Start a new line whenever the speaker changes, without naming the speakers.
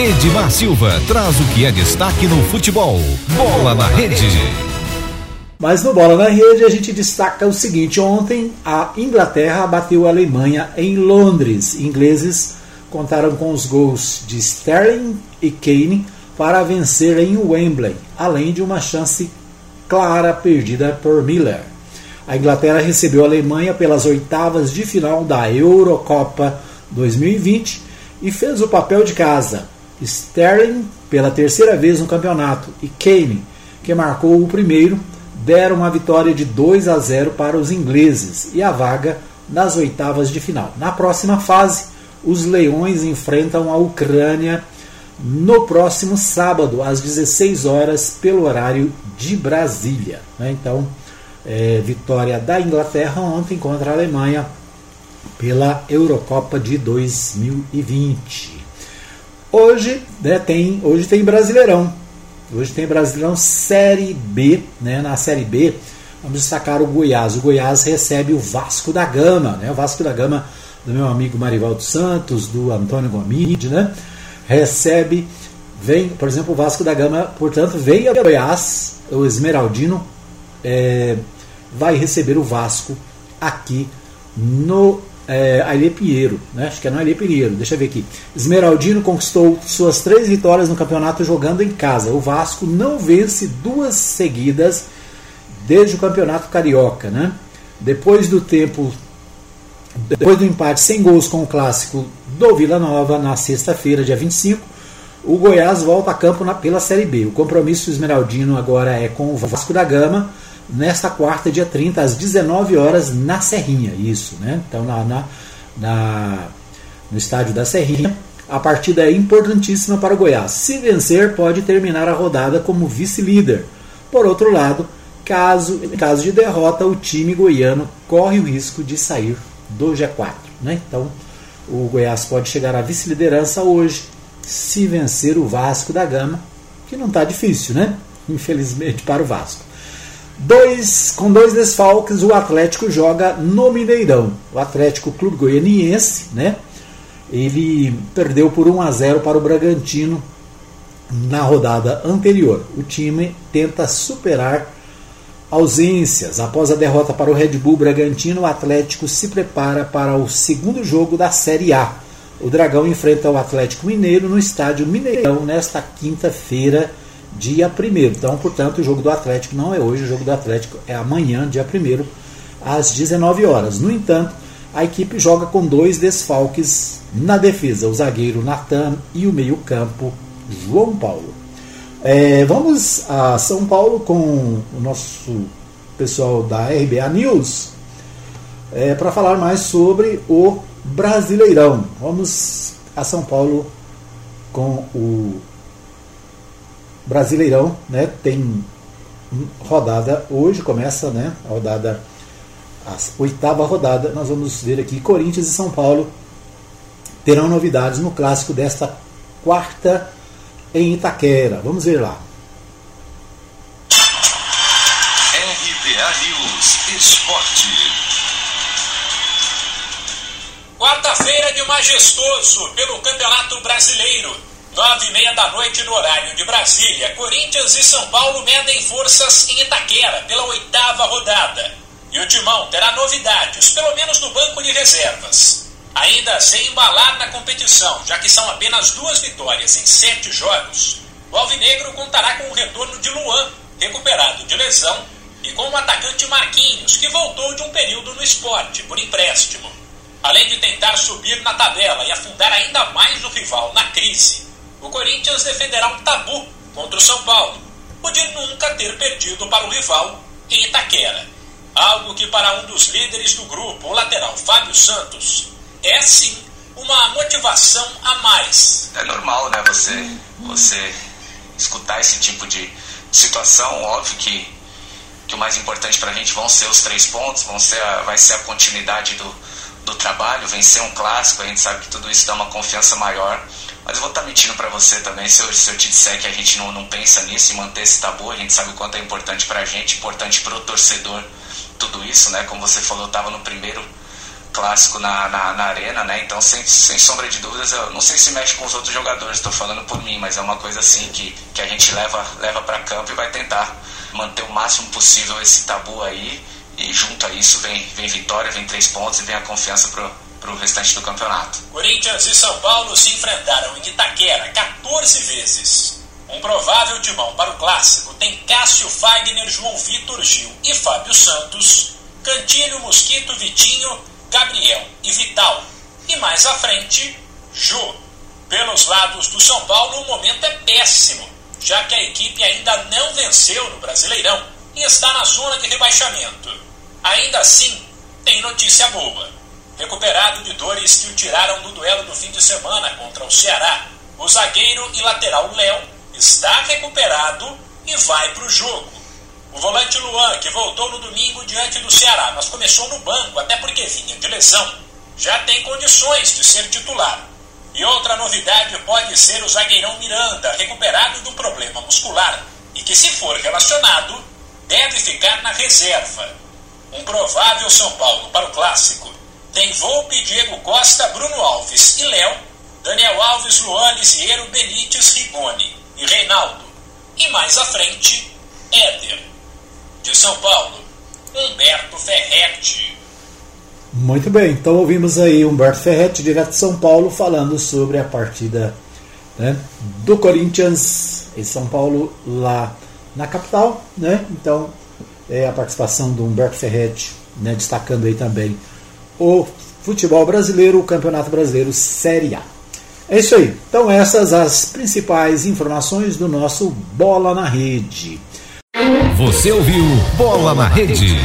Edmar Silva traz o que é destaque no futebol. Bola na rede.
Mas no Bola na Rede a gente destaca o seguinte: ontem a Inglaterra bateu a Alemanha em Londres. Ingleses contaram com os gols de Sterling e Kane para vencer em Wembley, além de uma chance clara perdida por Miller. A Inglaterra recebeu a Alemanha pelas oitavas de final da Eurocopa 2020 e fez o papel de casa. Sterling pela terceira vez no campeonato e Kane, que marcou o primeiro, deram uma vitória de 2 a 0 para os ingleses e a vaga nas oitavas de final. Na próxima fase, os Leões enfrentam a Ucrânia no próximo sábado, às 16 horas, pelo horário de Brasília. Né? Então, é, vitória da Inglaterra ontem contra a Alemanha pela Eurocopa de 2020. Hoje, né, tem, hoje tem Brasileirão. Hoje tem Brasileirão Série B. Né? Na Série B, vamos destacar o Goiás. O Goiás recebe o Vasco da Gama. Né? O Vasco da Gama do meu amigo Marivaldo Santos, do Antônio Gomide, né? recebe, vem, por exemplo, o Vasco da Gama, portanto, veio a Goiás, o Esmeraldino é, vai receber o Vasco aqui no é, Ailê Pinheiro, né? acho que é no Ailê Pinheiro, deixa eu ver aqui. Esmeraldino conquistou suas três vitórias no campeonato jogando em casa. O Vasco não vence duas seguidas desde o campeonato carioca. Né? Depois do tempo depois do empate sem gols com o clássico do Vila Nova na sexta-feira, dia 25, o Goiás volta a campo na, pela Série B. O compromisso esmeraldino agora é com o Vasco da Gama, nesta quarta, dia 30, às 19 horas, na Serrinha. Isso, né? Então, na, na, na no estádio da Serrinha. A partida é importantíssima para o Goiás. Se vencer, pode terminar a rodada como vice-líder. Por outro lado, caso, em caso de derrota, o time goiano corre o risco de sair do G4. Né? Então, o Goiás pode chegar à vice-liderança hoje, se vencer o Vasco da Gama, que não está difícil, né? Infelizmente para o Vasco. Dois, com dois desfalques, o Atlético joga no Mineirão. O Atlético Clube Goianiense, né? Ele perdeu por 1 a 0 para o Bragantino na rodada anterior. O time tenta superar Ausências. Após a derrota para o Red Bull Bragantino, o Atlético se prepara para o segundo jogo da Série A. O Dragão enfrenta o Atlético Mineiro no estádio Mineirão nesta quinta-feira, dia 1. Então, portanto, o jogo do Atlético não é hoje, o jogo do Atlético é amanhã, dia 1, às 19 horas. No entanto, a equipe joga com dois desfalques na defesa: o zagueiro Natan e o meio-campo João Paulo. É, vamos a São Paulo com o nosso pessoal da RBA News é, para falar mais sobre o Brasileirão. Vamos a São Paulo com o Brasileirão, né? Tem rodada hoje, começa né, a rodada, a oitava rodada. Nós vamos ver aqui Corinthians e São Paulo terão novidades no clássico desta quarta em Itaquera. Vamos ver lá.
RBA News Esporte. Quarta-feira de majestoso pelo Campeonato Brasileiro. Nove e meia da noite no horário de Brasília. Corinthians e São Paulo medem forças em Itaquera pela oitava rodada. E o Timão terá novidades, pelo menos no banco de reservas ainda sem embalar na competição, já que são apenas duas vitórias em sete jogos, o Alvinegro contará com o retorno de Luan, recuperado de lesão, e com o atacante Marquinhos, que voltou de um período no esporte, por empréstimo. Além de tentar subir na tabela e afundar ainda mais o rival na crise, o Corinthians defenderá um tabu contra o São Paulo, o de nunca ter perdido para o rival em Itaquera. Algo que para um dos líderes do grupo, o lateral Fábio Santos, é sim uma motivação a mais.
É normal, né? Você, você escutar esse tipo de situação, óbvio que, que o mais importante para a gente vão ser os três pontos, vão ser a, vai ser a continuidade do, do trabalho, vencer um clássico, a gente sabe que tudo isso dá uma confiança maior. Mas eu vou estar mentindo para você também se eu, se eu te disser que a gente não, não pensa nisso e manter esse tabu. A gente sabe o quanto é importante para a gente, importante para o torcedor, tudo isso, né? Como você falou, eu estava no primeiro clássico na, na, na, arena, né? Então, sem, sem sombra de dúvidas, eu não sei se mexe com os outros jogadores, estou falando por mim, mas é uma coisa assim que, que a gente leva, leva para campo e vai tentar manter o máximo possível esse tabu aí. E junto a isso vem, vem vitória, vem três pontos e vem a confiança pro, pro restante do campeonato.
Corinthians e São Paulo se enfrentaram em Itaquera 14 vezes. Um provável timão para o clássico tem Cássio Fagner, João Vitor Gil e Fábio Santos, Cantilho, Mosquito, Vitinho, Gabriel e Vital. E mais à frente, Jô. Pelos lados do São Paulo, o momento é péssimo, já que a equipe ainda não venceu no Brasileirão e está na zona de rebaixamento. Ainda assim, tem notícia boa. Recuperado de dores que o tiraram do duelo do fim de semana contra o Ceará, o zagueiro e lateral Léo está recuperado e vai para o jogo. O volante Luan, que voltou no domingo diante do Ceará, mas começou no banco, até porque vinha de lesão, já tem condições de ser titular. E outra novidade pode ser o zagueirão Miranda, recuperado do problema muscular, e que, se for relacionado, deve ficar na reserva. Um provável São Paulo para o clássico tem Volpe, Diego Costa, Bruno Alves e Léo, Daniel Alves, Luan, Lisieiro, Benítez, Rigoni e Reinaldo. E mais à frente, Éder. De São Paulo, Humberto Ferretti.
Muito bem, então ouvimos aí Humberto Ferretti, direto de São Paulo, falando sobre a partida né, do Corinthians em São Paulo, lá na capital. Né? Então, é a participação do Humberto Ferretti, né, destacando aí também o futebol brasileiro, o Campeonato Brasileiro Série A. É isso aí. Então, essas as principais informações do nosso Bola na Rede.
Você ouviu Bola na Rede.